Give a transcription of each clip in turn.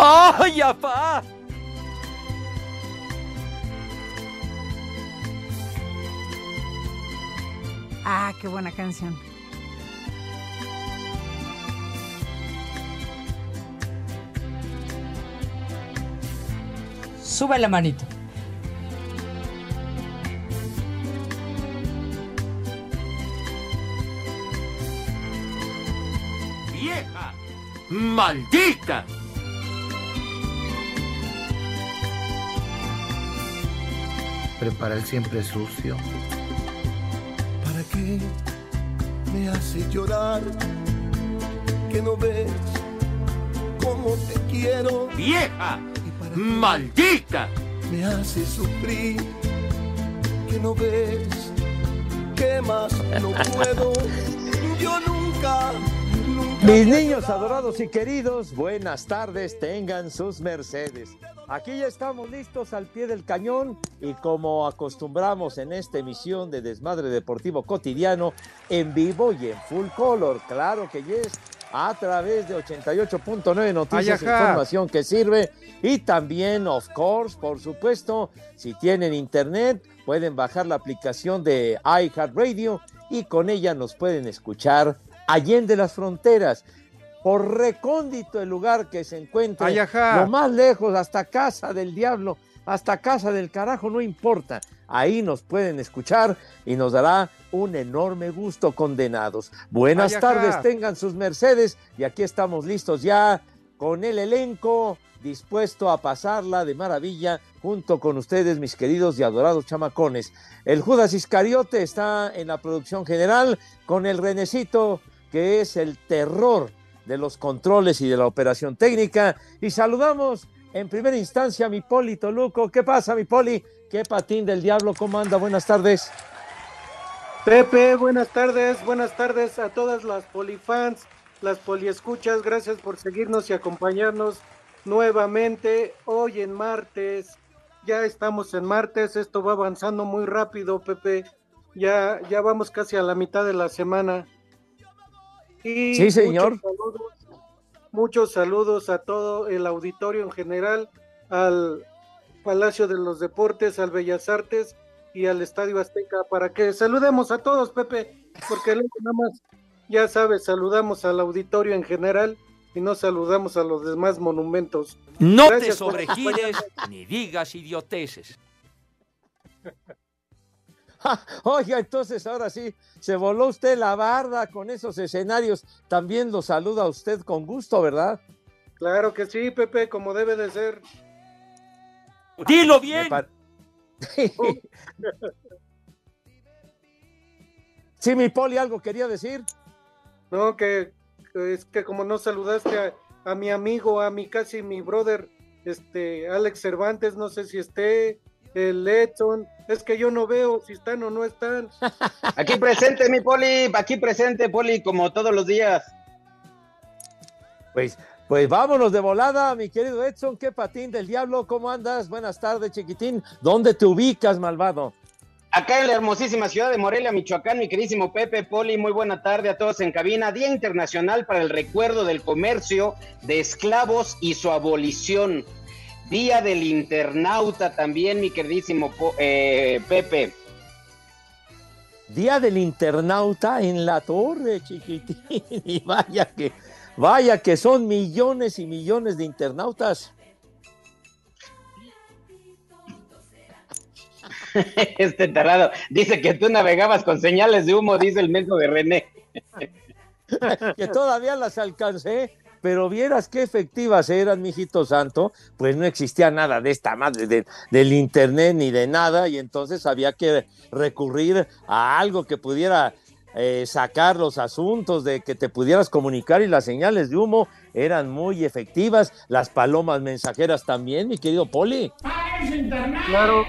¡Ay, apá! Ah, qué buena canción. Sube la manito. ¡Vieja! ¡Maldita! Prepara el siempre sucio. ¿Para qué me hace llorar? Que no ves cómo te quiero. ¡Vieja! ¡Maldita! Me hace sufrir. Que no ves que más no puedo. Yo nunca Mis niños adorados y queridos, buenas tardes, tengan sus mercedes. Aquí ya estamos listos al pie del cañón y como acostumbramos en esta emisión de Desmadre Deportivo Cotidiano, en vivo y en full color, claro que yes, a través de 88.9 Noticias, Ay, ajá. información que sirve y también, of course, por supuesto, si tienen internet, pueden bajar la aplicación de iHeartRadio y con ella nos pueden escuchar allende las fronteras, por recóndito el lugar que se encuentre, lo más lejos, hasta casa del diablo, hasta casa del carajo, no importa. Ahí nos pueden escuchar y nos dará un enorme gusto, condenados. Buenas tardes, tengan sus mercedes y aquí estamos listos ya con el elenco dispuesto a pasarla de maravilla junto con ustedes, mis queridos y adorados chamacones. El Judas Iscariote está en la producción general con el Renecito, que es el terror de los controles y de la operación técnica. Y saludamos en primera instancia a mi Poli Toluco. ¿Qué pasa, mi Poli? ¿Qué patín del diablo? ¿Cómo anda? Buenas tardes. Pepe, buenas tardes, buenas tardes a todas las polifans, las poliescuchas, gracias por seguirnos y acompañarnos nuevamente hoy en martes. Ya estamos en martes, esto va avanzando muy rápido, Pepe. Ya, ya vamos casi a la mitad de la semana. Y Sí, señor. Muchos saludos, muchos saludos a todo el auditorio en general, al Palacio de los Deportes, al Bellas Artes y al Estadio Azteca para que saludemos a todos, Pepe, porque luego nada más, ya sabes, saludamos al auditorio en general y no saludamos a los demás monumentos. No Gracias te por sobregires ni digas idioteces. Oiga, entonces ahora sí, se voló usted la barda con esos escenarios. También lo saluda a usted con gusto, ¿verdad? Claro que sí, Pepe, como debe de ser. Dilo bien. par- sí, mi Poli, algo quería decir. No, que, que es que como no saludaste a, a mi amigo, a mi casi mi brother, este Alex Cervantes, no sé si esté, el Edson, es que yo no veo si están o no están. Aquí presente, mi Poli, aquí presente, Poli, como todos los días. Pues, pues vámonos de volada, mi querido Edson. ¿Qué patín del diablo? ¿Cómo andas? Buenas tardes, chiquitín. ¿Dónde te ubicas, malvado? Acá en la hermosísima ciudad de Morelia, Michoacán, mi queridísimo Pepe, Poli, muy buena tarde a todos en cabina. Día Internacional para el Recuerdo del Comercio de Esclavos y su Abolición. Día del Internauta también, mi queridísimo eh, Pepe. Día del internauta en la torre, chiquitín. Y vaya que, vaya que son millones y millones de internautas. Este tarado dice que tú navegabas con señales de humo, dice el menso de René. que todavía las alcancé, pero vieras qué efectivas eran, mijito santo, pues no existía nada de esta madre de- del internet ni de nada, y entonces había que recurrir a algo que pudiera eh, sacar los asuntos, de que te pudieras comunicar y las señales de humo eran muy efectivas. Las palomas mensajeras también, mi querido Poli. Claro,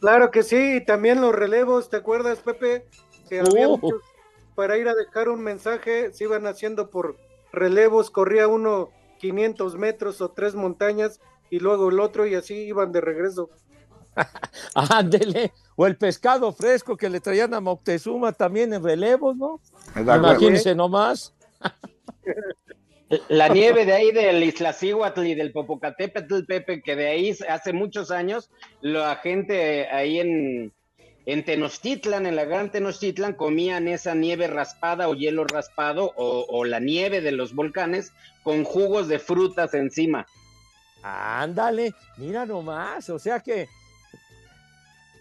claro que sí, y también los relevos, ¿te acuerdas, Pepe? Que había Oh. muchos- para ir a dejar un mensaje, se iban haciendo por relevos, corría uno 500 metros o tres montañas y luego el otro y así iban de regreso. Ándele. O el pescado fresco que le traían a Moctezuma también en relevos, ¿no? Imagínense nomás. La nieve de ahí del Iztaccíhuatl y del Popocatépetl, Pepe, que de ahí hace muchos años la gente ahí en, en Tenochtitlan, en la gran Tenochtitlan, comían esa nieve raspada o hielo raspado o, o la nieve de los volcanes con jugos de frutas encima. Ándale, mira nomás, o sea que eh,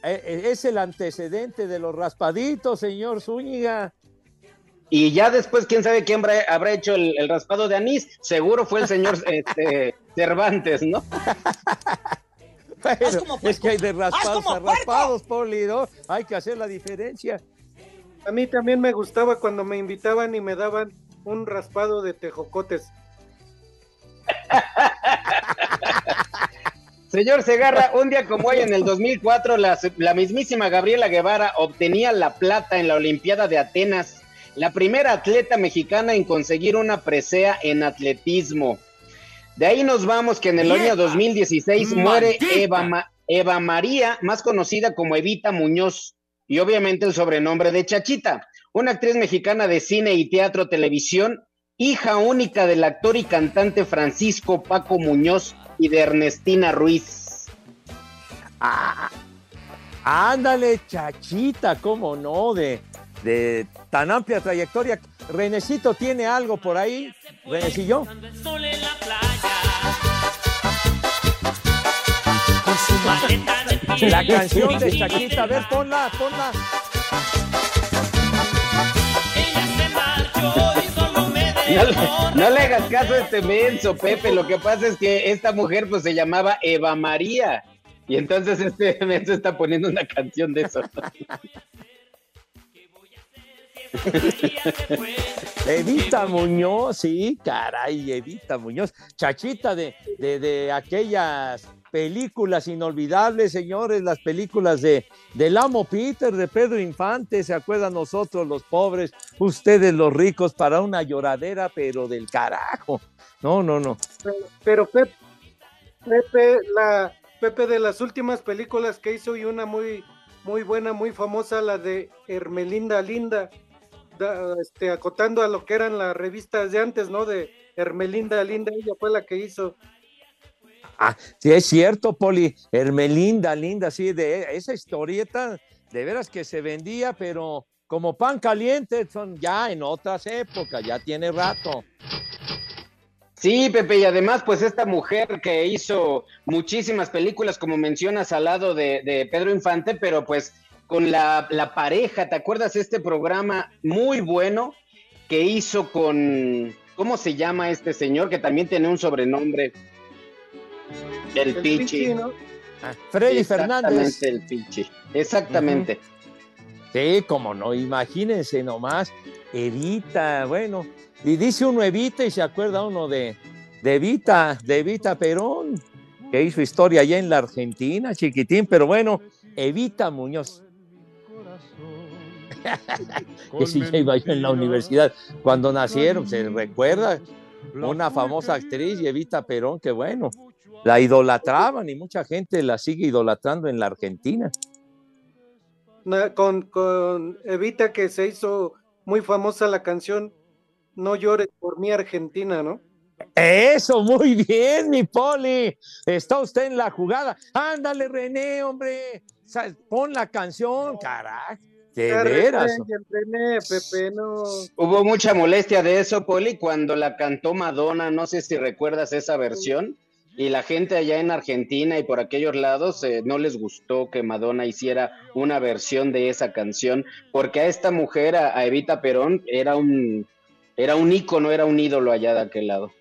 eh, es el antecedente de los raspaditos, señor Zúñiga. Y ya después, quién sabe quién habrá, habrá hecho el, el raspado de anís. Seguro fue el señor este, Cervantes, ¿no? Bueno, es que hay de raspados a raspados, Poli, ¿no? Hay que hacer la diferencia. A mí también me gustaba cuando me invitaban y me daban un raspado de tejocotes. Señor Segarra, un día como hoy en el 2004, la, la mismísima Gabriela Guevara obtenía la plata en la Olimpiada de Atenas, la primera atleta mexicana en conseguir una presea en atletismo. De ahí nos vamos que en el año ¡Vieja! 2016 muere. Eva, Ma- Eva María, más conocida como Evita Muñoz, y obviamente el sobrenombre de Chachita, una actriz mexicana de cine y teatro televisión, hija única del actor y cantante Francisco Paco Muñoz y de Ernestina Ruiz. Ándale, chachita, cómo no, de, de tan amplia trayectoria. Renecito tiene algo por ahí, Renecillo. La canción de Chaquita, a ver, ponla, ponla. No, le- no le hagas caso a este menso, Pepe. Lo que pasa es que esta mujer pues se llamaba Eva María. Y entonces este menso está poniendo una canción de eso. Evita Muñoz, sí, caray, Evita Muñoz. Chachita de, de, de aquellas películas inolvidables, señores, las películas de del amo Peter, de Pedro Infante, ¿se acuerdan nosotros los pobres, ustedes los ricos, para una lloradera, pero del carajo? No, no, no. Pero Pepe, Pepe, la, Pepe de las últimas películas que hizo y una muy, muy buena, muy famosa, la de Hermelinda Linda, da- este, acotando a lo que eran las revistas de antes, ¿no? De Hermelinda Linda, ella fue la que hizo. Ah, sí, es cierto, Poli. Hermelinda, linda, sí, de esa historieta, de veras que se vendía, pero como pan caliente, son ya en otras épocas, ya tiene rato. Sí, Pepe, y además, pues esta mujer que hizo muchísimas películas, como mencionas, al lado de, de Pedro Infante, pero pues con la, la pareja, ¿te acuerdas este programa muy bueno que hizo con, ¿cómo se llama este señor? Que también tiene un sobrenombre. El, El Pichi. Pichi, ¿no? Ah, Freddy Fernández. Exactamente, el Pichi. Exactamente. Sí, como no, imagínense nomás, Evita, bueno, y dice uno Evita y se acuerda uno de, de Evita, de Evita Perón, que hizo historia allá en la Argentina, chiquitín, pero bueno, Evita Muñoz. que sí ya iba yo en la universidad cuando nacieron, se recuerda una famosa actriz, y Evita Perón, que bueno, la idolatraban y mucha gente la sigue idolatrando en la Argentina. Na- con, con Evita que se hizo muy famosa la canción No llores por mi Argentina, ¿no? Eso, muy bien, mi Poli. Está usted en la jugada. Ándale, René, hombre. Pon la canción, carajo. De veras. René, Pepe, no. Hubo mucha molestia de eso, Poli, cuando la cantó Madonna, no sé si recuerdas esa versión, y la gente allá en Argentina y por aquellos lados eh, no les gustó que Madonna hiciera una versión de esa canción, porque a esta mujer, a, a Evita Perón, era un, era un ícono, era un ídolo allá de aquel lado.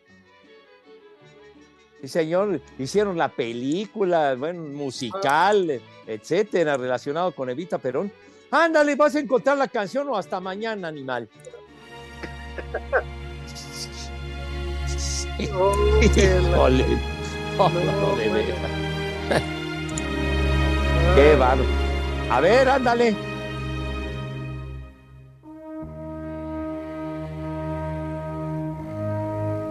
Sí, señor. Hicieron la película, bueno, musical, etcétera, relacionado con Evita Perón. Ándale, vas a encontrar la canción o hasta mañana, animal. Híjole. Oh, no, de veras. Qué bárbaro. A ver, ándale.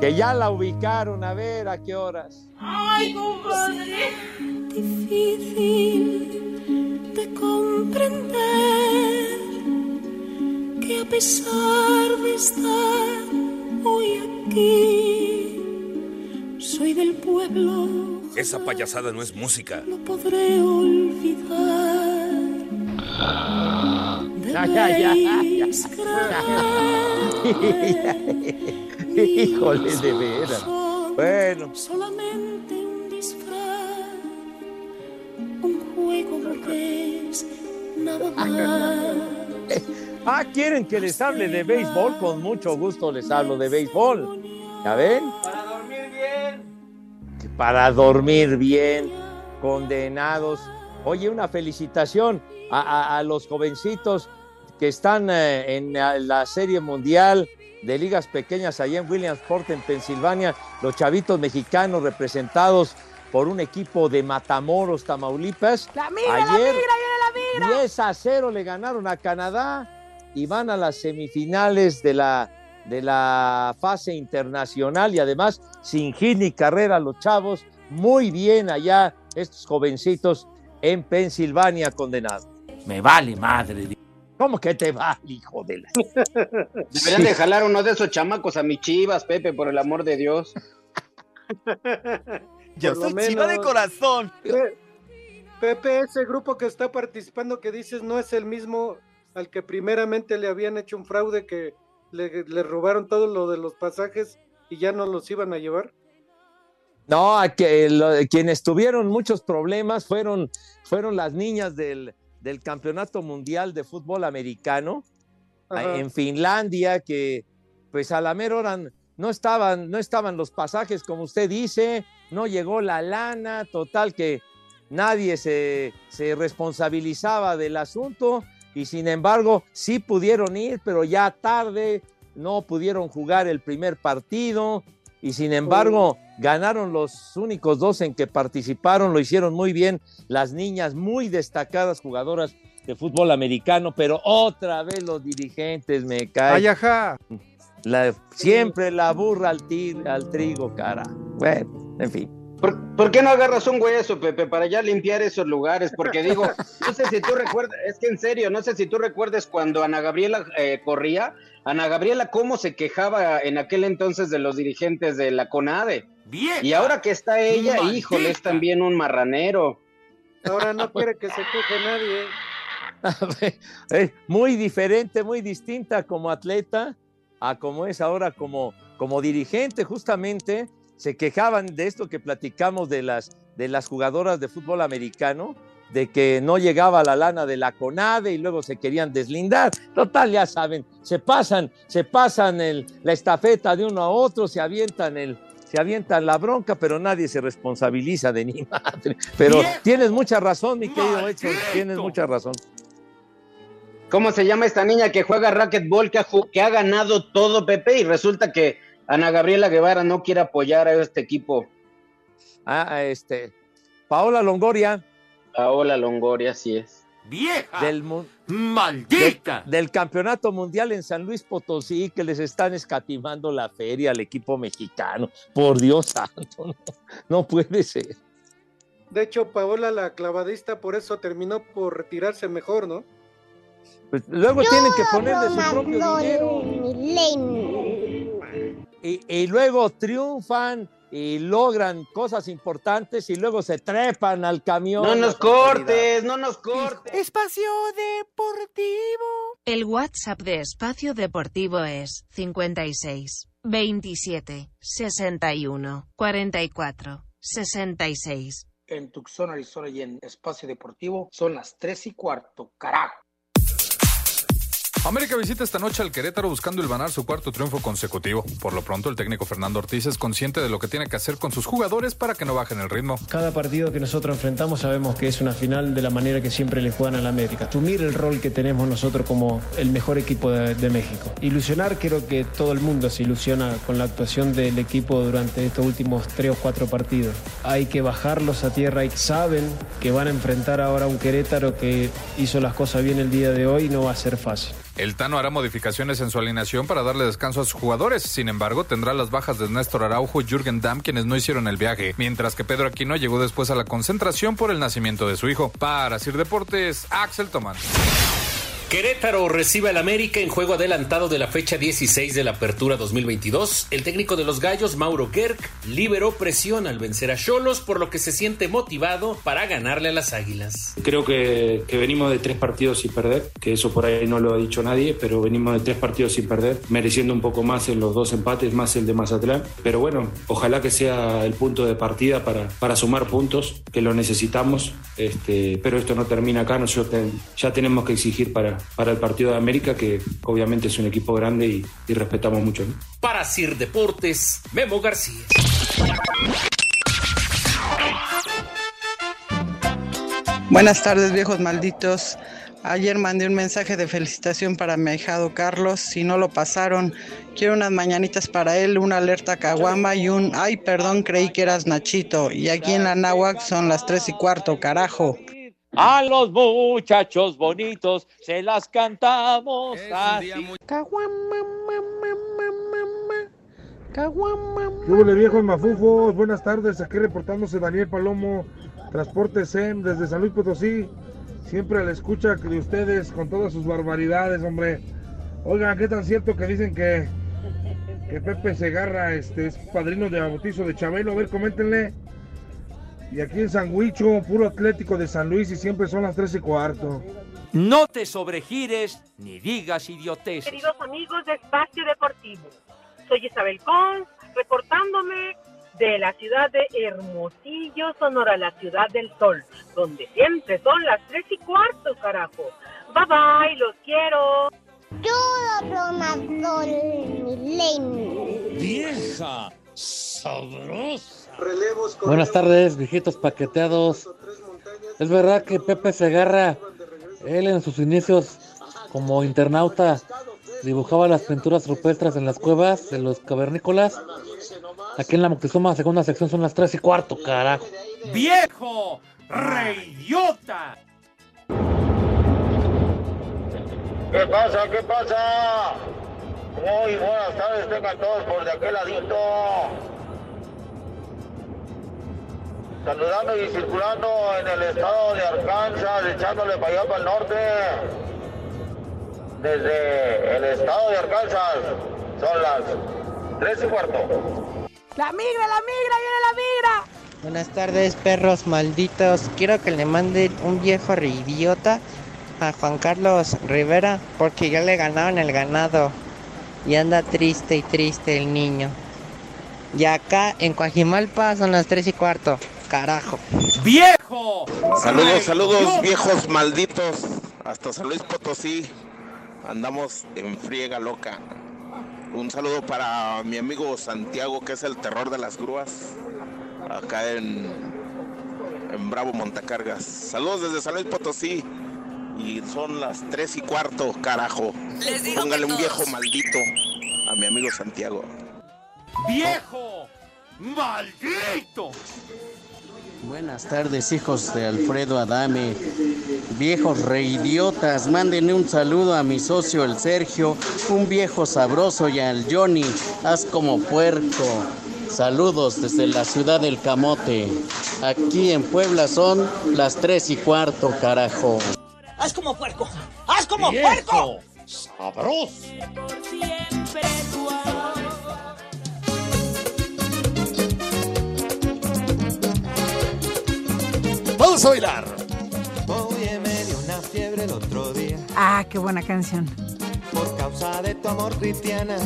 Que ya la ubicaron, a ver a qué horas. Ay, compadre. Difícil de comprender que a pesar de estar hoy aquí, soy del pueblo. Esa payasada no es música. No podré olvidar. Ya, ya, ya, ya. Híjole, de veras. Bueno. Solamente un disfraz, un juego es nada más. Ah, ¿quieren que les hable de béisbol? Con mucho gusto les hablo de béisbol. ¿Ya ven? Para dormir bien. Condenados. Oye, una felicitación a, a- a los jovencitos que están eh, en la, la Serie Mundial de Ligas Pequeñas allá en Williamsport, en Pensilvania. Los chavitos mexicanos representados por un equipo de Matamoros, Tamaulipas. La migra, la Ayer, migra, viene la migra. 10 a 0 le ganaron a Canadá y van a las semifinales de la, de la fase internacional y además sin hit ni carrera los chavos, muy bien allá estos jovencitos en Pensilvania condenados. Me vale madre. ¿Cómo que te va, hijo de la... Deberían de jalar uno de esos chamacos a mis chivas, Pepe, por el amor de Dios. Yo Por lo soy chiva de menos. corazón. Pe- Pepe, ese grupo que está participando que dices no es el mismo al que primeramente le habían hecho un fraude que le, le robaron todo lo de los pasajes y ya no los iban a llevar. No, a que lo- quienes tuvieron muchos problemas fueron, fueron las niñas del, del Campeonato Mundial de Fútbol Americano Ajá. en Finlandia, que pues a la mera hora no estaban, no estaban los pasajes, como usted dice, no llegó la lana, total que nadie se, se responsabilizaba del asunto y sin embargo sí pudieron ir, pero ya tarde, no pudieron jugar el primer partido y sin embargo ganaron los únicos dos en que participaron, lo hicieron muy bien las niñas, muy destacadas jugadoras de fútbol americano, pero otra vez los dirigentes me caen. Ay, ajá. La- siempre la burra al, tir- al trigo, cara. Bueno, en fin. ¿Por, por qué no agarras un hueso, Pepe, para ya limpiar esos lugares? Porque digo, no sé si tú recuerdas, es que en serio, no sé si tú recuerdes cuando Ana Gabriela eh, corría, Ana Gabriela cómo se quejaba en aquel entonces de los dirigentes de la CONADE. Y ahora que está ella, Maldita. híjole, es también un marranero. Ahora no quiere que se queje nadie. Eh, muy diferente, muy distinta como atleta a como es ahora como, como dirigente, justamente se quejaban de esto que platicamos de las, de las jugadoras de fútbol americano, de que no llegaba la lana de la CONADE y luego se querían deslindar. Total, ya saben, se pasan, se pasan el, la estafeta de uno a otro, se avientan el, se avientan la bronca, pero nadie se responsabiliza de ni madre. Pero ¡Viejo! tienes mucha razón, mi querido ¡Maldito! Edson, tienes mucha razón. ¿Cómo se llama esta niña que juega racquetball, que ha, que ha ganado todo, Pepe? Y resulta que Ana Gabriela Guevara no quiere apoyar a este equipo. Ah, este, Paola Longoria. Paola Longoria, así es. ¡Vieja! Del, ¡Maldita! del- del campeonato mundial en San Luis Potosí, que les están escatimando la feria al equipo mexicano. Por Dios santo, no, no puede ser. De hecho, Paola, la clavadista, por eso terminó por retirarse mejor, ¿no? Pues luego tienen que poner de su propio dinero. Y, y luego triunfan y logran cosas importantes y luego se trepan al camión. No nos cortes, no nos cortes. Espacio Deportivo. El WhatsApp de Espacio Deportivo es 56 27 61 44 66. En Tucson, Arizona y en Espacio Deportivo son las tres y cuarto, carajo. América visita esta noche al Querétaro buscando ilvanar su cuarto triunfo consecutivo. Por lo pronto, el técnico Fernando Ortiz es consciente de lo que tiene que hacer con sus jugadores para que no bajen el ritmo. Cada partido que nosotros enfrentamos sabemos que es una final de la manera que siempre le juegan a la América. Asumir el rol que tenemos nosotros como el mejor equipo de, de México. Ilusionar, creo que todo el mundo se ilusiona con la actuación del equipo durante estos últimos tres o cuatro partidos. Hay que bajarlos a tierra y saben que van a enfrentar ahora a un Querétaro que hizo las cosas bien el día de hoy y no va a ser fácil. El Tano hará modificaciones en su alineación para darle descanso a sus jugadores. Sin embargo, tendrá las bajas de Néstor Araujo y Jürgen Damm, quienes no hicieron el viaje, mientras que Pedro Aquino llegó después a la concentración por el nacimiento de su hijo. Para Sir Deportes, Axel Tomás. Querétaro recibe al América en juego adelantado de la fecha 16 de la Apertura 2022. El técnico de los Gallos, Mauro Gerg, liberó presión al vencer a Cholos, por lo que se siente motivado para ganarle a las Águilas. Creo que, venimos de tres partidos sin perder, que eso por ahí no lo ha dicho nadie, pero venimos de tres partidos sin perder, mereciendo un poco más en los dos empates, más el de Mazatlán. Pero bueno, ojalá que sea el punto de partida para, para sumar puntos, que lo necesitamos, este, pero esto no termina acá, nosotros ya tenemos que exigir para, para el partido de América, que obviamente es un equipo grande y, y respetamos mucho. ¿no? Para Sir Deportes, Memo García. Buenas tardes, viejos malditos. Ayer mandé un mensaje de felicitación para mi ahijado Carlos. Si no lo pasaron, quiero unas mañanitas para él, una alerta caguama y un ay, perdón, creí que eras Nachito. Y aquí en la Náhuac son las tres y cuarto, carajo. A los muchachos bonitos se las cantamos así. Hola viejos mafufos, buenas tardes, aquí reportándose Daniel Palomo, Transporte SEM desde San Luis Potosí, siempre a la escucha de ustedes con todas sus barbaridades, hombre. Oigan, ¿qué tan cierto que dicen que, que Pepe Segarra este, es padrino de bautizo de Chabelo? A ver, coméntenle. Y aquí en San Huicho, puro atlético de San Luis y siempre son las tres y cuarto. No te sobregires ni digas idioteces. Queridos amigos de Espacio Deportivo, soy Isabel Cons, reportándome de la ciudad de Hermosillo, Sonora, la ciudad del sol, donde siempre son las tres y cuarto, carajo. Bye bye, los quiero. Yo broma Buenas tardes, viejitos paqueteados. Es verdad que Pepe Segarra, él en sus inicios como internauta, dibujaba las pinturas rupestres en las cuevas de los cavernícolas. Aquí en la Moctezuma, segunda sección, son las tres y cuarto, carajo. ¡Viejo! ¡Reidiota! ¿Qué pasa? ¿Qué pasa? Muy buenas tardes, tengan todos por de aquel ladito. Saludando y circulando en el estado de Arkansas, echándole para allá para el norte. Desde el estado de Arkansas son las tres y cuarto. La migra, la migra, viene la migra. Buenas tardes, perros malditos. Quiero que le manden un viejo reidiota a Juan Carlos Rivera porque ya le ganaron el ganado. Y anda triste y triste el niño. Y acá en Coajimalpa son las tres y cuarto. Carajo. ¡Viejo! Saludos, saludos, viejos malditos. Hasta San Luis Potosí. Andamos en friega loca. Un saludo para mi amigo Santiago, que es el terror de las grúas. Acá en, en Bravo Montacargas. Saludos desde San Luis Potosí. Y son las tres y cuarto, carajo. Póngale un viejo maldito a mi amigo Santiago. ¡Viejo! ¡Maldito! Buenas tardes, hijos de Alfredo Adame. Viejos reidiotas, mándenle un saludo a mi socio el Sergio, un viejo sabroso y al Johnny, haz como puerco. Saludos desde la ciudad del Camote. Aquí en Puebla son las tres y cuarto, carajo. ¡Haz como puerco! ¡Haz como ¡Viejo! puerco! ¡Sabroso! Vamos a bailar. Oye, me dio una fiebre el otro día Ah, qué buena canción. por causa de tu amor cristiana.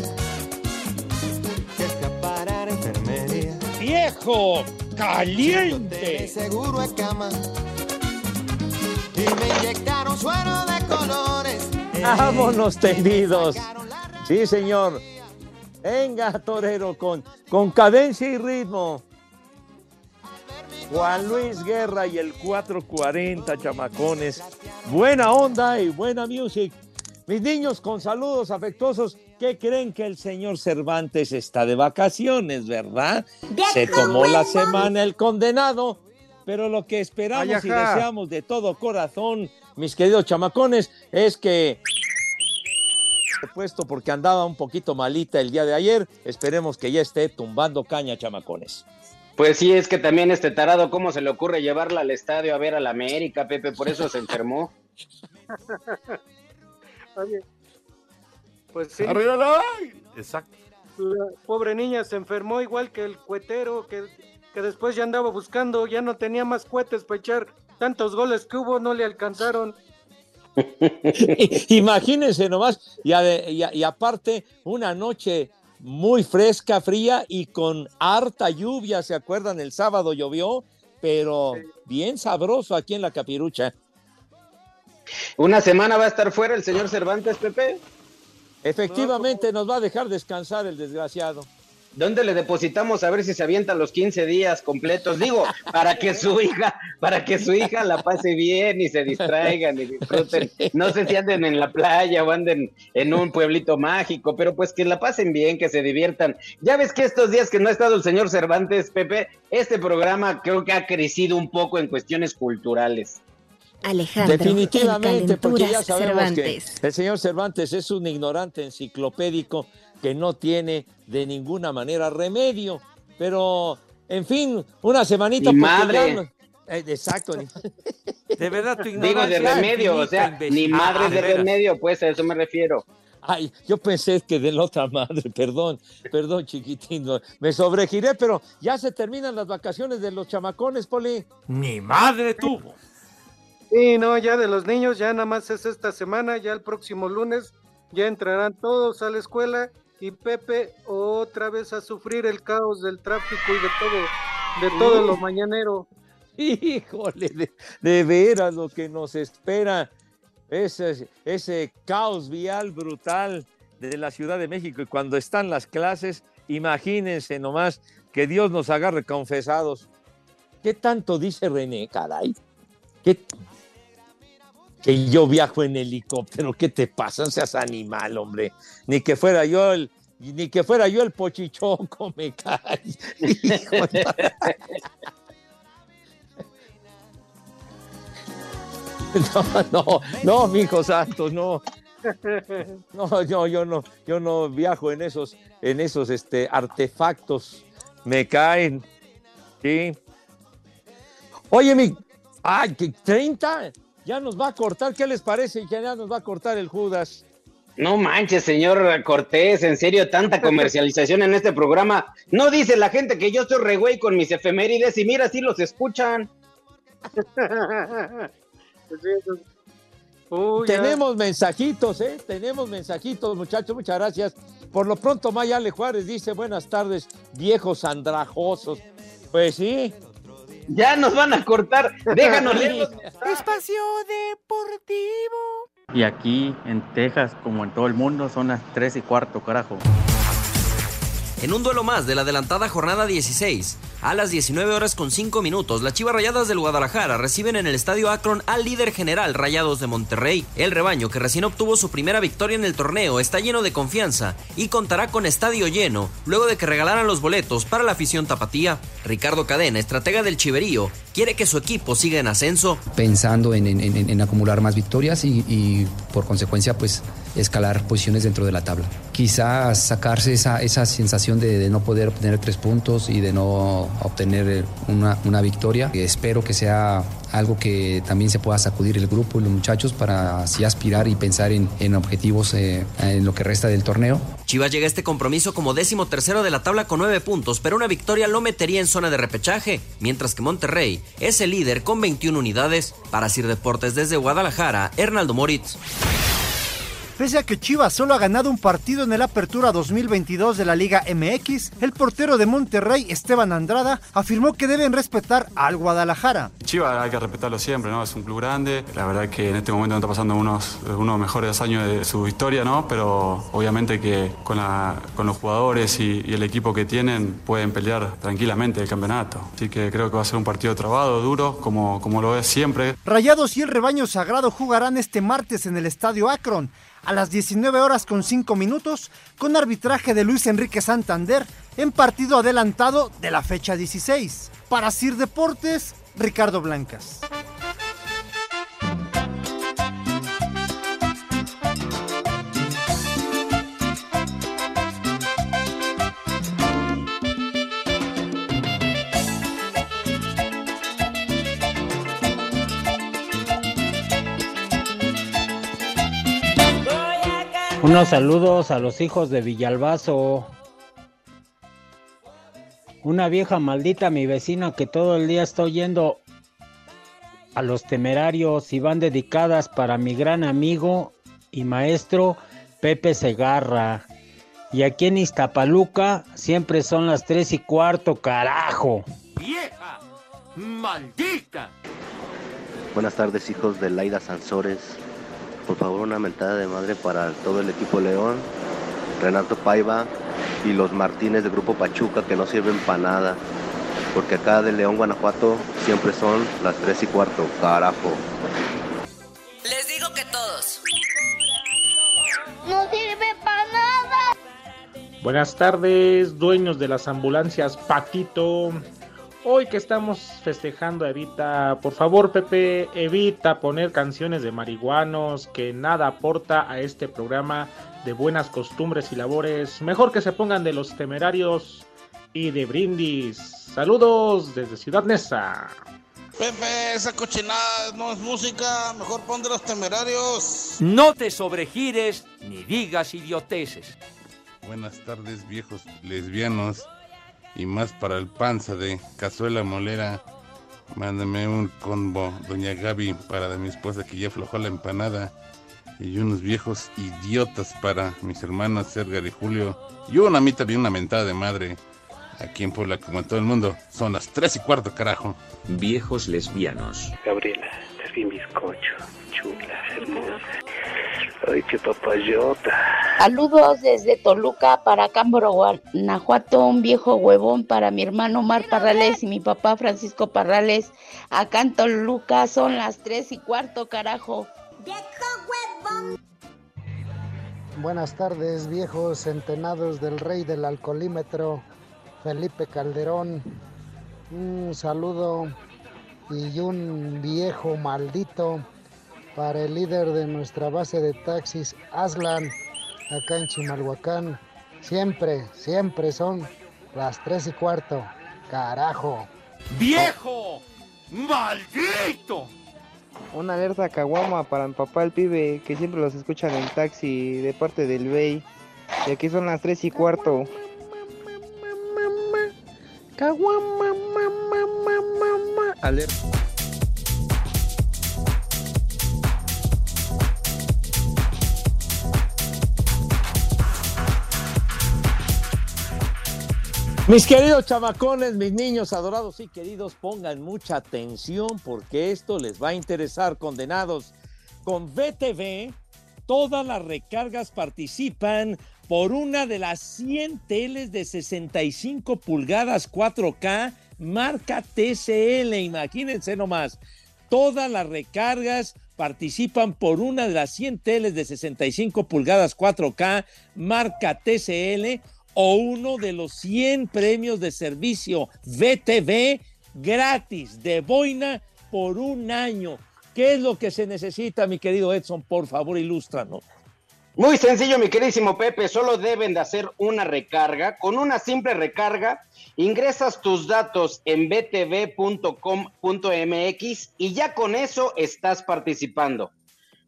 Que a enfermería. ¡Viejo! Te ¡Caliente! seguro de cama. Y me inyectaron suero de colores. Vámonos tendidos. Sí, señor. Venga, torero, con, con cadencia y ritmo. Juan Luis Guerra y el 440 chamacones. Buena onda y buena music. Mis niños con saludos afectuosos, ¿qué creen que el señor Cervantes está de vacaciones, verdad? Se tomó la semana el condenado, pero lo que esperamos y deseamos de todo corazón, mis queridos chamacones, es que puesto porque andaba un poquito malita el día de ayer, esperemos que ya esté tumbando caña, chamacones. Pues sí, es que también este tarado, ¿cómo se le ocurre llevarla al estadio a ver a la América, Pepe? Por eso se enfermó. Oye, Pues sí. Exacto. La pobre niña se enfermó igual que el cuetero, que, que después ya andaba buscando, ya no tenía más cohetes para echar. Tantos goles que hubo, no le alcanzaron. Imagínense nomás, y, ade- y a- y aparte, una noche muy fresca, fría y con harta lluvia, ¿se acuerdan? El sábado llovió, pero bien sabroso aquí en la capirucha. ¿Una semana va a estar fuera el señor Cervantes, Pepe? Efectivamente, nos va a dejar descansar el desgraciado. ¿Dónde le depositamos a ver si se avienta los 15 días completos? Digo, para que su hija, para que su hija la pase bien y se distraigan y disfruten. No sé si anden en la playa o anden en un pueblito mágico, pero pues que la pasen bien, que se diviertan. Ya ves que estos días que no ha estado el señor Cervantes, Pepe, este programa creo que ha crecido un poco en cuestiones culturales. Alejandro, Definitivamente, porque ya sabemos Cervantes. que el señor Cervantes es un ignorante enciclopédico que no tiene de ninguna manera remedio. Pero, en fin, una semanita. Ni porque madre. no- Eh, exacto. De verdad, tu Digo, de ignorancia remedio, o sea, ni madre Ah, de veras. remedio, pues a eso me refiero. Ay, yo pensé que de la otra madre, perdón, perdón, chiquitín, me sobregiré, pero ya se terminan las vacaciones de los chamacones, Poli. Mi madre tuvo. Sí, no, ya de los niños, ya nada más es esta semana, ya el próximo lunes ya entrarán todos a la escuela y Pepe otra vez a sufrir el caos del tráfico y de todo, de todo lo mañanero. Híjole, de, de veras lo que nos espera, ese, ese caos vial brutal de la Ciudad de México y cuando están las clases, imagínense nomás que Dios nos agarre confesados. ¿Qué tanto dice René, caray? ¿Qué- que yo viajo en helicóptero, ¿qué te pasa? No seas animal, hombre. Ni que fuera yo el, ni que fuera yo el pochichoco, me cae. No, no, no, mi hijo santo, no. No, yo, yo no, yo no viajo en esos, en esos este, artefactos. Me caen. Sí. Oye, mi. ¡Ay, que 30! Ya nos va a cortar. ¿Qué les parece? Que ya nos va a cortar el Judas. No manches, señor Cortés, en serio, tanta comercialización en este programa. No dice la gente que yo estoy re güey con mis efemérides y mira, si los escuchan. Uy, ya. Tenemos mensajitos, ¿eh? Tenemos mensajitos, muchachos. Muchas gracias. Por lo pronto, Mayale Juárez dice: Buenas tardes, viejos andrajosos. Pues sí. Ya nos van a cortar. Déjanos leerlos. Espacio Deportivo. Y aquí en Texas, como en todo el mundo, son las 3 y cuarto, carajo. En un duelo más de la adelantada jornada 16, a las 19 horas con 5 minutos, las Chivas Rayadas del Guadalajara reciben en el Estadio Akron al líder general Rayados de Monterrey. El rebaño, que recién obtuvo su primera victoria en el torneo, está lleno de confianza y contará con estadio lleno luego de que regalaran los boletos para la afición tapatía. Ricardo Cadena, estratega del Chiverío, quiere que su equipo siga en ascenso. pensando en, acumular más victorias y, y, por consecuencia pues escalar posiciones dentro de la tabla. Quizás sacarse esa, esa sensación de, no poder obtener tres puntos y de no obtener eh, una, una victoria. Espero que sea algo que también se pueda sacudir el grupo y los muchachos para así aspirar y pensar en, en objetivos eh, en lo que resta del torneo. Chivas llega a este compromiso como décimo tercero de la tabla con nueve puntos, pero una victoria lo metería en zona de repechaje, mientras que Monterrey es el líder con 21 unidades. Para Sir Deportes desde Guadalajara, Hernaldo Moritz. Pese a que Chivas solo ha ganado un partido en el Apertura 2022 de la Liga MX, el portero de Monterrey, Esteban Andrada, afirmó que deben respetar al Guadalajara. Chivas hay que respetarlo siempre, ¿no? Es un club grande. La verdad que en este momento no está pasando unos, uno de los mejores años de su historia, ¿no? Pero obviamente que con, la, con los jugadores y, y el equipo que tienen pueden pelear tranquilamente el campeonato. Así que creo que va a ser un partido trabado, duro, como, como lo es siempre. Rayados y el rebaño sagrado jugarán este martes en el Estadio Akron a las 19 horas con 5 minutos con arbitraje de Luis Enrique Santander en partido adelantado de la fecha 16. Para Sir Deportes, Ricardo Blancas. Unos saludos a los hijos de Villalbazo. Una vieja maldita, mi vecina, que todo el día está oyendo a los temerarios y van dedicadas para mi gran amigo y maestro Pepe Segarra. Y aquí en Iztapaluca siempre son las tres y cuarto, carajo. ¡Vieja! ¡Maldita! Buenas tardes, hijos de Laida Sansores. Por favor, una mentada de madre para todo el equipo León, Renato Paiva y los Martínez del Grupo Pachuca que no sirven para nada. Porque acá de León, Guanajuato, siempre son las 3 y cuarto, carajo. Les digo que todos. No sirve para nada. Buenas tardes, dueños de las ambulancias Paquito. Hoy que estamos festejando a Evita, por favor Pepe, evita poner canciones de marihuanos que nada aporta a este programa de buenas costumbres y labores. Mejor que se pongan de los temerarios y de brindis. Saludos desde Ciudad Neza. Pepe, esa cochinada no es música, mejor pon de los temerarios. No te sobregires ni digas idioteces. Buenas tardes, viejos lesbianos. Y más para el panza de cazuela molera. Mándame un combo, doña Gaby, para de mi esposa que ya aflojó la empanada. Y unos viejos idiotas para mis hermanos Sergar y Julio. Y una mitad también una mentada de madre. Aquí en Puebla, como en todo el mundo, son las tres y cuarto, carajo. Viejos lesbianos. Gabriela, te vi bizcocho. Chula, hermosa. Ay, qué papayota. Saludos desde Toluca para Cámbaro, Guanajuato, un viejo huevón para mi hermano Omar Parrales y mi papá Francisco Parrales. Acá en Toluca son las tres y cuarto, carajo. ¡Viejo huevón! Buenas tardes, viejos centenados del rey del alcoholímetro, Felipe Calderón. Un saludo y un viejo maldito para el líder de nuestra base de taxis, Aslan, acá en Chimalhuacán. Siempre, siempre son las tres y cuarto. Carajo. ¡Viejo! ¡Maldito! Una alerta a Caguama para mi papá el pibe, que siempre los escuchan en taxi de parte del Bey. Y aquí son las tres y cuarto. Caguama, Alerta. Mis queridos chamacones, mis niños adorados y queridos, pongan mucha atención porque esto les va a interesar, condenados. Con VTV, todas las recargas participan por una de las 100 teles de 65 pulgadas 4K marca TCL, imagínense nomás. Todas las recargas participan por una de las 100 teles de 65 pulgadas 4K marca TCL o uno de los 100 premios de servicio VTV gratis de boina por un año. ¿Qué es lo que se necesita, mi querido Edson? Por favor, ilústranos. Muy sencillo, mi queridísimo Pepe, solo deben de hacer una recarga. Con una simple recarga, ingresas tus datos en btv.com.mx y ya con eso estás participando.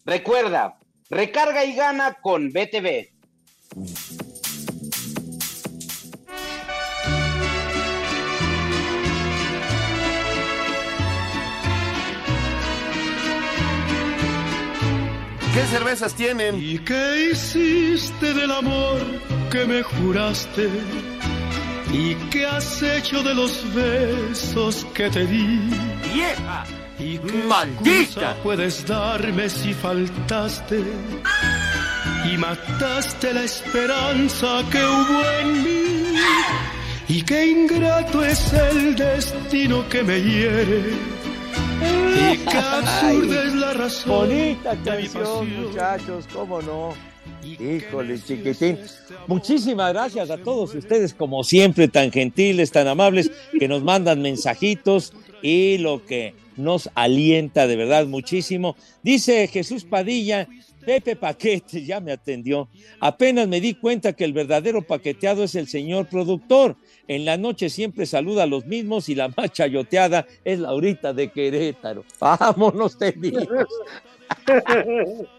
Recuerda, recarga y gana con BTV. ¿Qué cervezas tienen? ¿Y qué hiciste del amor que me juraste? ¿Y qué has hecho de los besos que te di? ¡Vieja! ¿Y qué ¡Maldita! puedes darme si faltaste? Y mataste la esperanza que hubo en mí. Y qué ingrato es el destino que me hiere. Y qué absurda es la razón. Bonita canción, muchachos, cómo no. Híjole, chiquitín. Muchísimas gracias a todos ustedes, como siempre, tan gentiles, tan amables, que nos mandan mensajitos y lo que nos alienta de verdad muchísimo. Dice Jesús Padilla, Pepe Paquete, ya me atendió. Apenas me di cuenta que el verdadero paqueteado es el señor productor. En la noche siempre saluda a los mismos y la más chayoteada es Laurita de Querétaro. Vámonos, tendidos.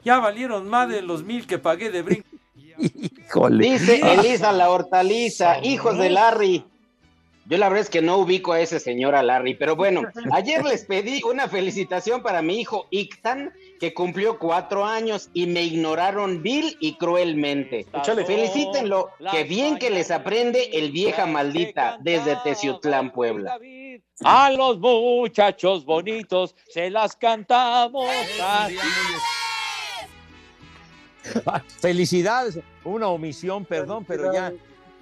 Ya valieron más de los mil que pagué de brinco. Híjole. Dice Elisa la hortaliza, hijos de Larry. Yo la verdad es que no ubico a ese señor a Larry, pero bueno, ayer les pedí una felicitación para mi hijo Ictan, que cumplió cuatro años y me ignoraron vil y cruelmente. Échale. Felicítenlo, que bien que les aprende el vieja maldita desde Teciutlán, Puebla. A los muchachos bonitos se las cantamos. así. Felicidades, una omisión, perdón, pero ya,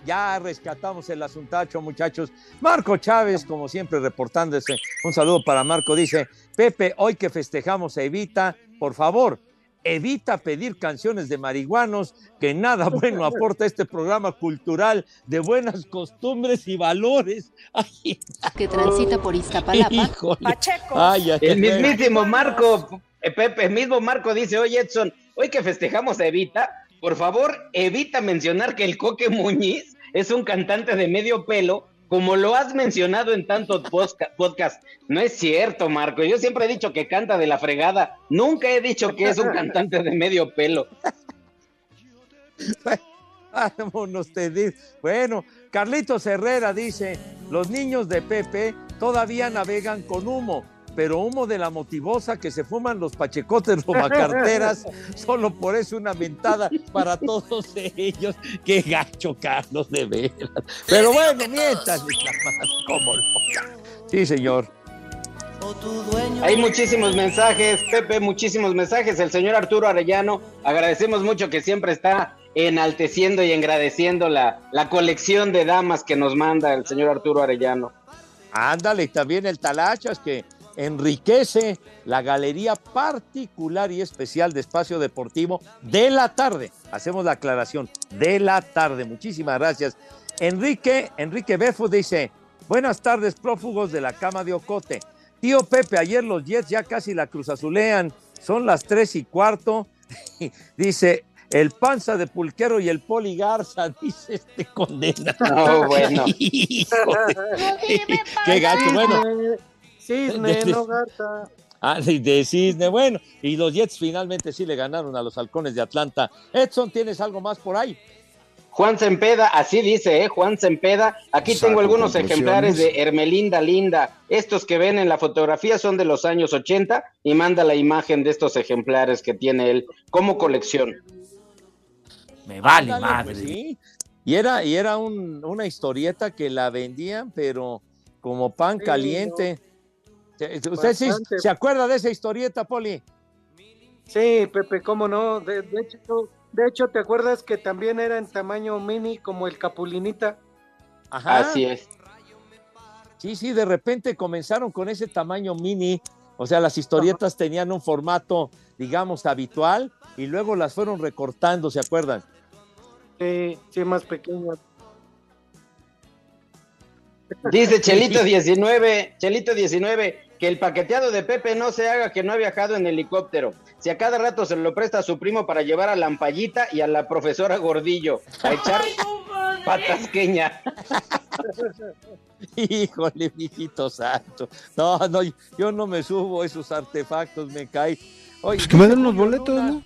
ya rescatamos el asuntacho, muchachos. Marco Chávez, como siempre, reportándose. Un saludo para Marco. Dice, Pepe, hoy que festejamos a Evita, por favor, evita pedir canciones de marihuanos, que nada bueno aporta este programa cultural de buenas costumbres y valores. Ay, que transita por Iztapalapa. híjole. Pacheco. Ay, ay, El mismísimo Marco, eh, Pepe, el mismo Marco dice, oye Edson, hoy que festejamos a Evita, por favor, evita mencionar que el Coque Muñiz es un cantante de medio pelo, como lo has mencionado en tantos podcasts. No es cierto, Marco, yo siempre he dicho que canta de la fregada, nunca he dicho que es un cantante de medio pelo. Bueno, Carlitos Herrera dice, los niños de Pepe todavía navegan con humo, pero humo de la motivosa que se fuman los pachecotes robacarteras, solo por eso una mentada para todos ellos. Qué gacho, Carlos, de veras. Pero bueno, mientras, cómo no. Sí, señor. Hay muchísimos mensajes, Pepe, muchísimos mensajes. El señor Arturo Arellano, agradecemos mucho que siempre está enalteciendo y agradeciendo la, la colección de damas que nos manda el señor Arturo Arellano. Ándale, y también el Talachas que enriquece la galería particular y especial de Espacio Deportivo de la tarde. Hacemos la aclaración, de la tarde. Muchísimas gracias. Enrique, Enrique Befo dice, buenas tardes, prófugos de la cama de Ocote. Tío Pepe, ayer los Jets ya casi la cruzazulean. Son las tres y cuarto. dice, el panza de pulquero y el poli Garza, dice este condena. No, bueno. Qué gacho, bueno. Cisne, De- no garza. Ah, de cisne, bueno, y los Jets finalmente sí le ganaron a los halcones de Atlanta. Edson, ¿tienes algo más por ahí? Juan Sempeda, así dice, ¿eh? Juan Sempeda. Aquí tengo algunos ejemplares de Hermelinda Linda. Estos que ven en la fotografía son de los años 80 y manda la imagen de estos ejemplares que tiene él como colección. Me vale Ándale, madre. pues sí. Y era, y era un- una historieta que la vendían, pero como pan Sí, caliente. ¿Usted ¿Usted sí se acuerda de esa historieta, Poli? Sí, Pepe, cómo no. De, de hecho, de hecho, ¿te acuerdas que también era en tamaño mini como el Capulinita? Ajá. Así es. Sí, sí, de repente comenzaron con ese tamaño mini, o sea, las historietas tenían un formato, digamos, habitual, y luego las fueron recortando, ¿se acuerdan? Sí, sí, más pequeño. Dice Chelito 19, Chelito 19, que el paqueteado de Pepe no se haga que no ha viajado en helicóptero. Si a cada rato se lo presta a su primo para llevar a la ampallita y a la profesora Gordillo a echar patasqueña. Híjole, mijito santo. No, no, yo no me subo a esos artefactos, me cae. Oye, Pues que me den unos Julio boletos, Luna, ¿no?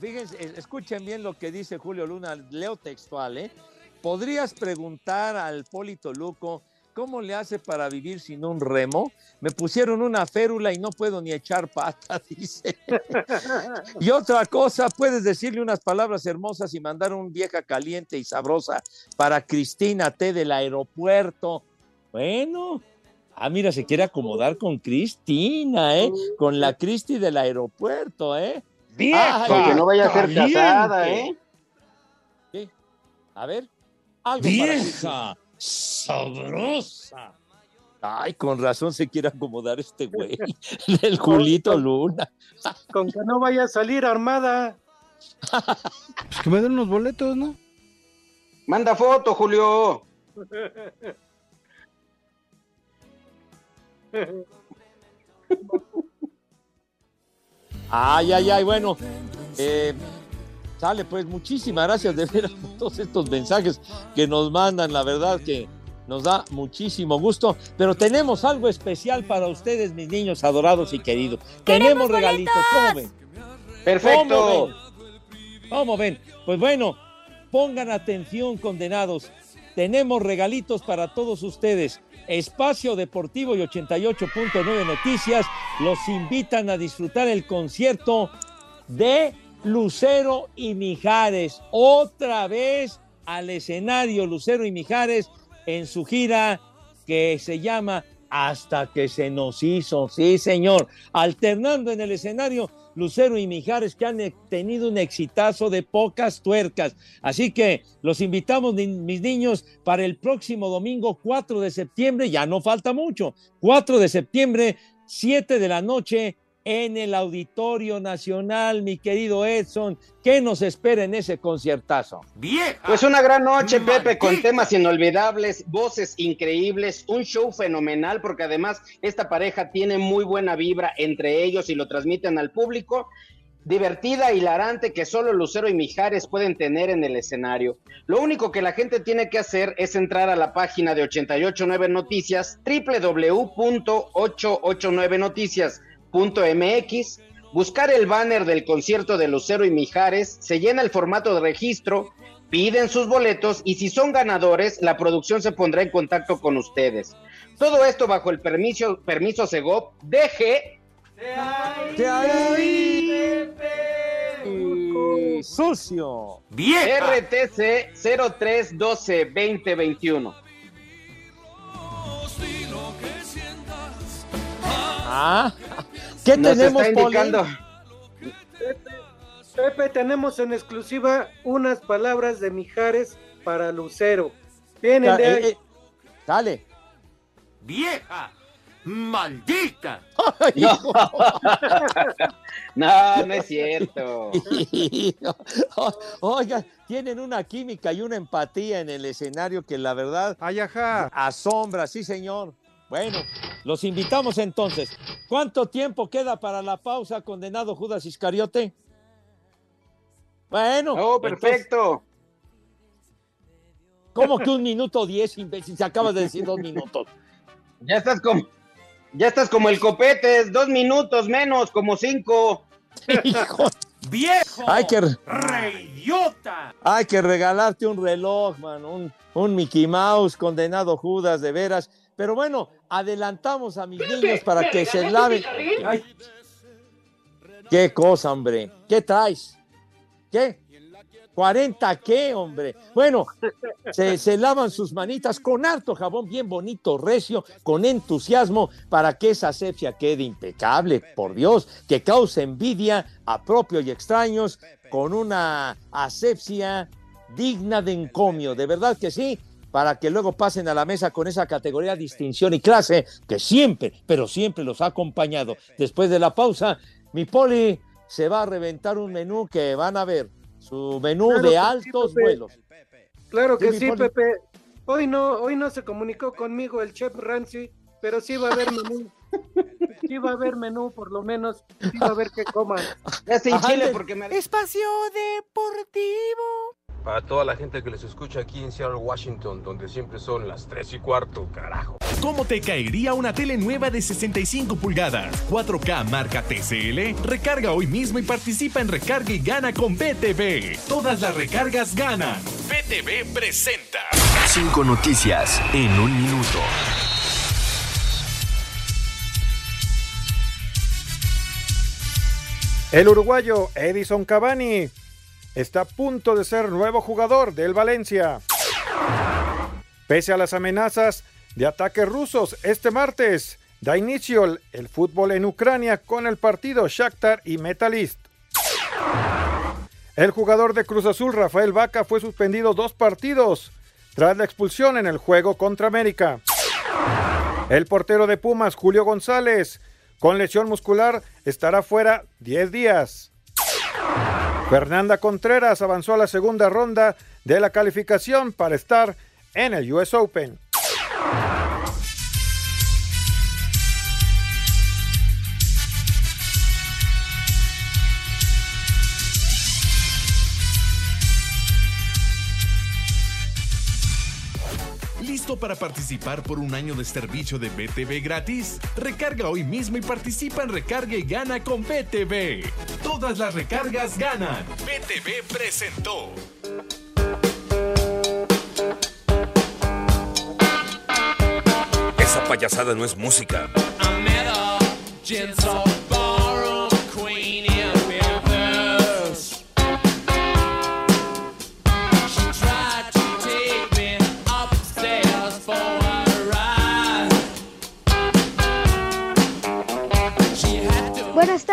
Fíjense, escuchen bien lo que dice Julio Luna, leo textual, ¿eh? ¿Podrías preguntar al Polito Luco ¿cómo le hace para vivir sin un remo? Me pusieron una férula y no puedo ni echar pata, dice. y otra cosa, puedes decirle unas palabras hermosas y mandar un vieja caliente y sabrosa para Cristina T del aeropuerto. Bueno, ah, mira, se quiere acomodar con Cristina, ¿eh? Con la Cristi del aeropuerto, ¿eh? ¡Vieja! Porque no vaya a ser casada, ¿eh? ¿Qué? A ver. Algo ¡Vieja! ¡Sabrosa! Ay, con razón se quiere acomodar este güey, el Julito Luna. Con que no vaya a salir armada. Pues que me den unos boletos, ¿no? Manda foto, Julio. Ay, ay, ay, bueno. Eh, sale, pues muchísimas gracias de ver todos estos mensajes que nos mandan, la verdad que nos da muchísimo gusto, pero tenemos algo especial para ustedes, mis niños adorados y queridos. Tenemos regalitos, ¿cómo ven? Perfecto. ¿Cómo ven? ¿Cómo ven? Pues bueno, pongan atención, condenados. Tenemos regalitos para todos ustedes. Espacio Deportivo y 88.9 Noticias los invitan a disfrutar el concierto de Lucero y Mijares. Otra vez al escenario Lucero y Mijares en su gira que se llama Hasta que se nos hizo. Sí, señor. Alternando en el escenario Lucero y Mijares que han tenido un exitazo de pocas tuercas. Así que los invitamos, mis niños, para el próximo domingo 4 de septiembre, ya no falta mucho, 4 de septiembre, 7 de la noche, en el Auditorio Nacional, mi querido Edson. ¿Qué nos espera en ese conciertazo? ¡Vieja! Pues una gran noche, Pepe, con temas inolvidables, voces increíbles, un show fenomenal, porque además esta pareja tiene muy buena vibra entre ellos y lo transmiten al público. Divertida, hilarante, que solo Lucero y Mijares pueden tener en el escenario. Lo único que la gente tiene que hacer es entrar a la página de 889 Noticias, www.889noticias MX, buscar el banner del concierto de Lucero y Mijares, se llena el formato de registro, piden sus boletos y si son ganadores, la producción se pondrá en contacto con ustedes. Todo esto bajo el permiso, permiso Segov DG. ¡De ahí! ¡Sucio! ¡Bien! RTC 0312 2021. Ah, ¿qué Nos tenemos, está Poli? indicando. Pepe, tenemos en exclusiva unas palabras de Mijares para Lucero. Vienen de eh, ahí. eh, Dale. ¡Vieja! ¡Maldita! No. no, no es cierto. Oiga, tienen una química y una empatía en el escenario que la verdad asombra, sí señor. Bueno, los invitamos entonces. ¿Cuánto tiempo queda para la pausa, condenado Judas Iscariote? Bueno. Oh, perfecto. ¿Cómo que un minuto diez, imbécil? Se acaba de decir dos minutos. Ya estás como, ya estás como el copetes, dos minutos menos, como cinco. Hijo. ¡Viejo! Hay que, hay que regalarte un reloj, man, un, un Mickey Mouse, condenado Judas, de veras. Pero bueno, adelantamos a mis niños para que se laven. Ay, ¿Qué cosa, hombre? ¿Qué traes? ¿Qué? ¿40 qué, hombre? Bueno, se, se lavan sus manitas con harto jabón bien bonito, recio, con entusiasmo, para que esa asepsia quede impecable, por Dios, que cause envidia a propios y extraños, con una asepsia digna de encomio, de verdad que sí, para que luego pasen a la mesa con esa categoría, distinción y clase que siempre, pero siempre los ha acompañado. Después de la pausa, mi poli se va a reventar un menú que van a ver, su menú Claro de sí, altos vuelos. Claro que Sí. Pepe. Hoy no, hoy no se comunicó conmigo el chef Rancy, pero sí va a haber menú. Sí va a haber menú, por lo menos. Sí va a haber que coman. Ya sin Ajá, chile le- porque me... Espacio Deportivo. Para toda la gente que les escucha aquí en Seattle, Washington, donde siempre son las 3 y cuarto, carajo. ¿Cómo te caería una tele nueva de 65 pulgadas? 4K marca TCL. Recarga hoy mismo y participa en Recarga y Gana con BTV. Todas las recargas ganan. BTV presenta. Cinco noticias en un minuto. El uruguayo Edison Cavani está a punto de ser nuevo jugador del Valencia. Pese a las amenazas de ataques rusos este martes, da inicio el fútbol en Ucrania con el partido Shakhtar y Metalist. El jugador de Cruz Azul Rafael Vaca fue suspendido dos partidos tras la expulsión en el juego contra América. El portero de Pumas Julio González con lesión muscular estará fuera 10 días. Fernanda Contreras avanzó a la segunda ronda de la calificación para estar en el US Open. ¿Listo para participar por un año de servicio de BTV gratis? Recarga hoy mismo y participa en Recarga y Gana con BTV. Todas las recargas ganan. BTV presentó. Esa payasada no es música.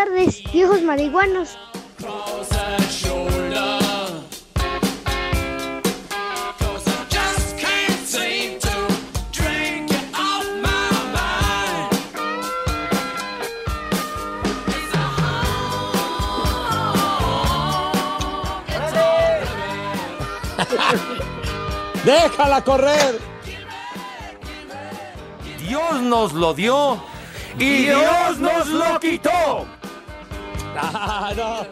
Tardes, viejos marihuanos. ¡Déjala correr! Dios nos lo dio y Dios nos lo quitó. No.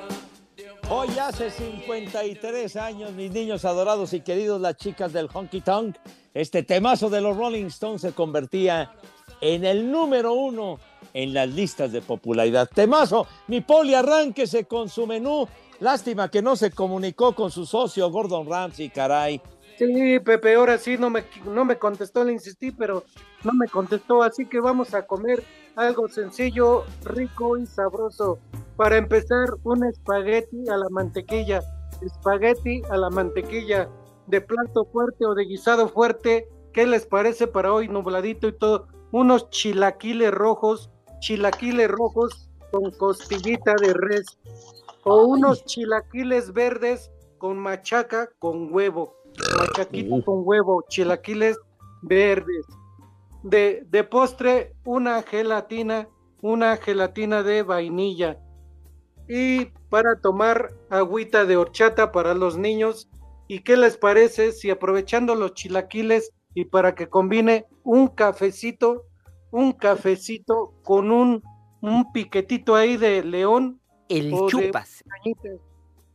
Hoy hace 53 años, mis niños adorados y queridos, las chicas del Honky Tonk, este temazo de los Rolling Stones se convertía en el número uno en las listas de popularidad. Temazo, mi poli, arránquese con su menú. Lástima que no se comunicó con su socio Gordon Ramsay, caray. Sí, Pepe, ahora sí no me, no me contestó, le insistí, pero no me contestó, así que vamos a comer algo sencillo, rico y sabroso. Para empezar, un espagueti a la mantequilla, espagueti a la mantequilla, de plato fuerte o de guisado fuerte, ¿qué les parece para hoy nubladito y todo? Unos chilaquiles rojos, chilaquiles rojos con costillita de res, o unos chilaquiles verdes con machaca con huevo, machaquita con huevo, chilaquiles verdes. De, de postre, una gelatina, una gelatina de vainilla. Y para tomar agüita de horchata para los niños. ¿Y qué les parece si aprovechando los chilaquiles y para que combine un cafecito, un cafecito con un, un piquetito ahí de león? El de chupas.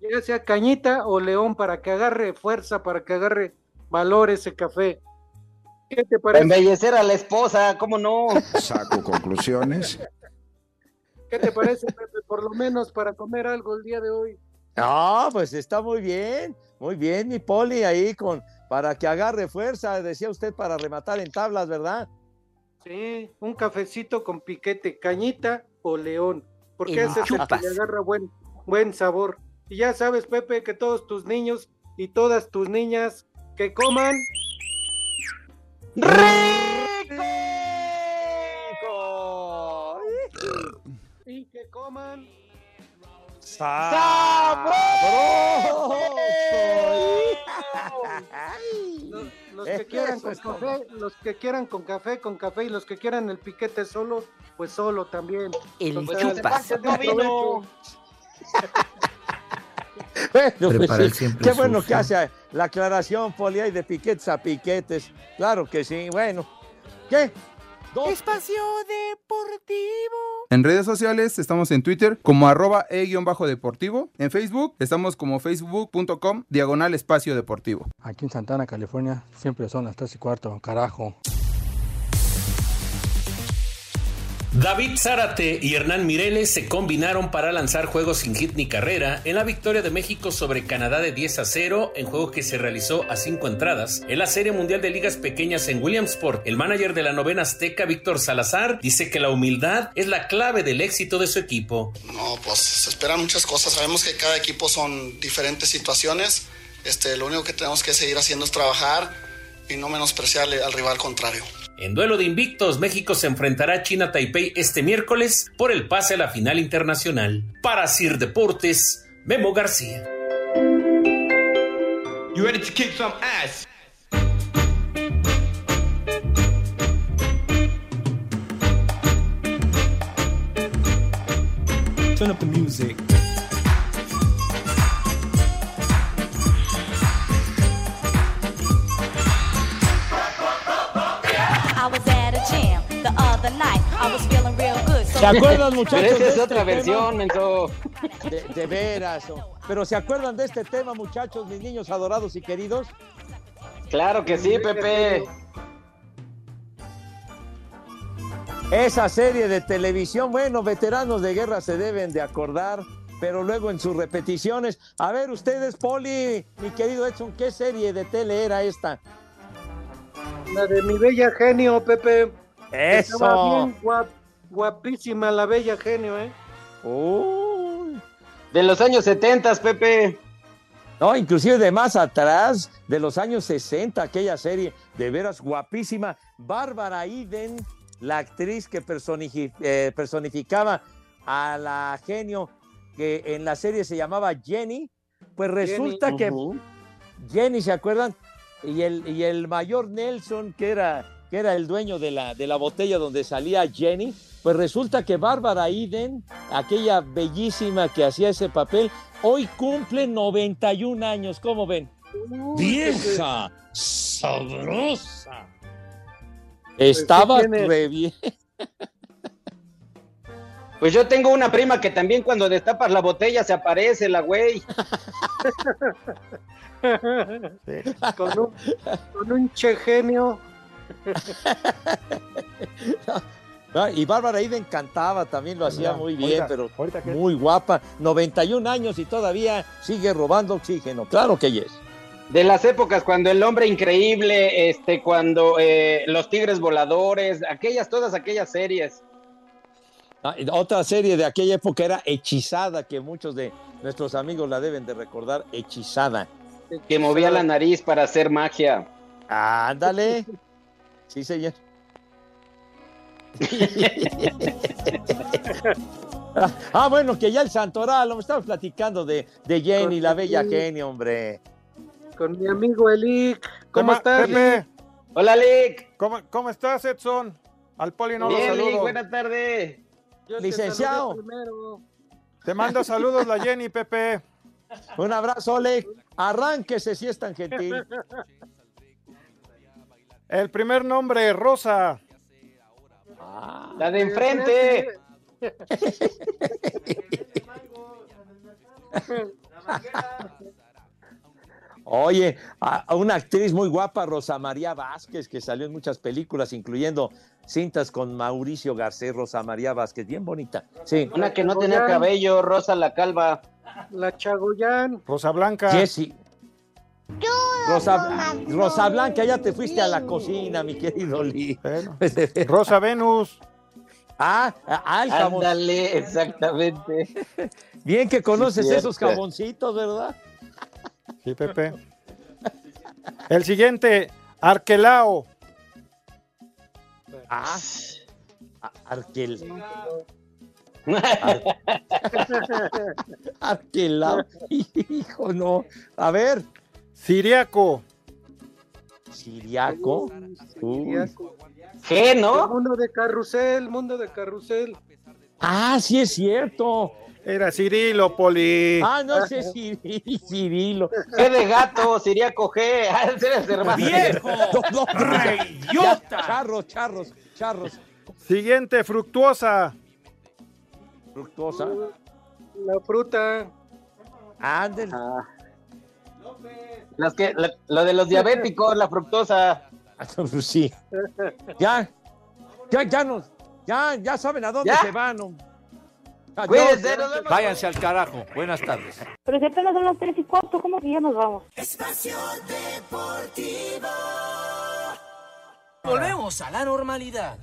ya sea cañita o león para que agarre fuerza, para que agarre valor ese café. ¿Qué te parece? Embellecer a la esposa, ¿cómo no? Saco conclusiones. ¿Qué te parece, Pepe? Por lo menos para comer algo el día de hoy. No, pues está muy bien, muy bien, mi poli ahí con para que agarre fuerza, decía usted, para rematar en tablas, ¿verdad? Sí, un cafecito con piquete, cañita o león, porque ese es el que chupas. le agarra buen, buen sabor. Y ya sabes, Pepe, que todos tus niños y todas tus niñas que coman y que coman. Los, los que quieran con café, los que quieran con café, con café, y los que quieran el piquete solo, pues solo también. El Total, chupas. Bueno, pues qué bueno que hace la aclaración, Poli, hay de piquetes a piquetes. Claro que sí, bueno. ¿Qué? Espacio Deportivo. En redes sociales estamos en Twitter como arroba e-deportivo. En Facebook estamos como facebook.com diagonal espacio deportivo. Aquí en Santana, California, siempre son las 3 y cuarto, carajo. David Zárate y Hernán Mireles se combinaron para lanzar juegos sin hit ni carrera en la victoria de México sobre Canadá de 10 a 0 en juego que se realizó a cinco entradas en la Serie Mundial de Ligas Pequeñas en Williamsport. El manager de la novena azteca, Víctor Salazar, dice que la humildad es la clave del éxito de su equipo. No, pues se esperan muchas cosas. Sabemos que cada equipo son diferentes situaciones. Este, lo único que tenemos que seguir haciendo es trabajar y no menospreciar al rival contrario. En duelo de invictos, México se enfrentará a China Taipei este miércoles por el pase a la final internacional. Para Sir Deportes, Memo García. You ready to kick some ass? Turn up the music. ¿Se acuerdan, muchachos? Pero esa es este otra versión, menso. De, de veras. Pero ¿se acuerdan de este tema, muchachos, mis niños adorados y queridos? Claro que sí, Pepe. Esa serie de televisión, bueno, veteranos de guerra se deben de acordar, pero luego en sus repeticiones. A ver, ustedes, Poli, mi querido Edson, ¿qué serie de tele era esta? La de mi bella genio, Pepe. Eso. Estaba bien guapísima la bella genio, ¿eh? De los años 70, Pepe. No, inclusive de más atrás, de los años 60, aquella serie de veras guapísima. Bárbara Iden, la actriz que personifi- eh, personificaba a la genio que en la serie se llamaba Jenny, pues resulta Jenny. que. Jenny, ¿se acuerdan? Y el, y el mayor Nelson, que era, que era el dueño de la, de la botella donde salía Jenny, pues resulta que Bárbara Iden, aquella bellísima que hacía ese papel, hoy cumple 91 años, ¿cómo ven? Vieja, sabrosa. Estaba ¿qué tienes? re bien. Pues yo tengo una prima que también cuando destapas la botella se aparece la güey. con, un, con un che genio. Y Bárbara Iden cantaba, también lo hacía muy bien, ahorita- pero ahorita que- muy guapa. 91 años y todavía sigue robando oxígeno. Claro que yes. De las épocas cuando el hombre increíble, este, cuando eh, los tigres voladores, aquellas, todas aquellas series. Ah, y Otra serie de aquella época era Hechizada, que muchos de nuestros amigos la deben de recordar, Hechizada. Que movía la nariz para hacer magia. Ándale. Sí, señor. Ah, ah, bueno, que ya el Santoral, me estamos platicando de, de Jenny, la bella. Jenny, hombre. Con mi amigo Elic. ¿Cómo estás? Pepe. Hola, Lick. ¿Cómo, cómo estás, Edson? Al Poli no lo Bien, Lick, saludo. buenas tardes. Yo te Licenciado. primero. Te manda saludos la Jenny, Pepe. Un abrazo, Ole. Arránquese si es tan gentil. El primer nombre, Rosa. La de enfrente. Oye, a, a una actriz muy guapa, Rosa María Vázquez, que salió en muchas películas, incluyendo cintas con Mauricio Garcés, Rosa María Vázquez, bien bonita. Sí. Una que no tenía cabello, Rosa la calva. La Chagoyán. Rosa Blanca. Jessie. Rosa, Rosa Blanca, ya te fuiste a la cocina, mi querido Lee. Rosa Venus. Ah, ah, el jabón. Ándale, exactamente. Bien que conoces Sí, esos jaboncitos, ¿verdad? Sí, Pepe. El siguiente, Arquelao. Ah, a- Arquel. Arquelao. Hijo, no. A ver. Siriaco. Siriaco. ¿Qué, no? Mundo de carrusel, mundo de carrusel. Ah, sí es cierto. Era Cirilo, Poli. Ah, no sé Cirilo. Cirilo. ¿Qué de gato? Sería coger. Eres hermano. ¡Viejo! No, Charros, charros, charros. Siguiente, Fructuosa. Fructuosa. La fruta. Ándale. Las que, lo de los diabéticos, la fructosa. Sí. Ya, ya, ya nos, Ya, ya saben a dónde ¿Ya? se van. ¿no? Adiós. Cuídense, nos vemos. Váyanse al carajo. Buenas tardes. Pero si apenas son las 3 y cuarto, ¿cómo que ya nos vamos? Espacio Deportivo. Volvemos a la normalidad.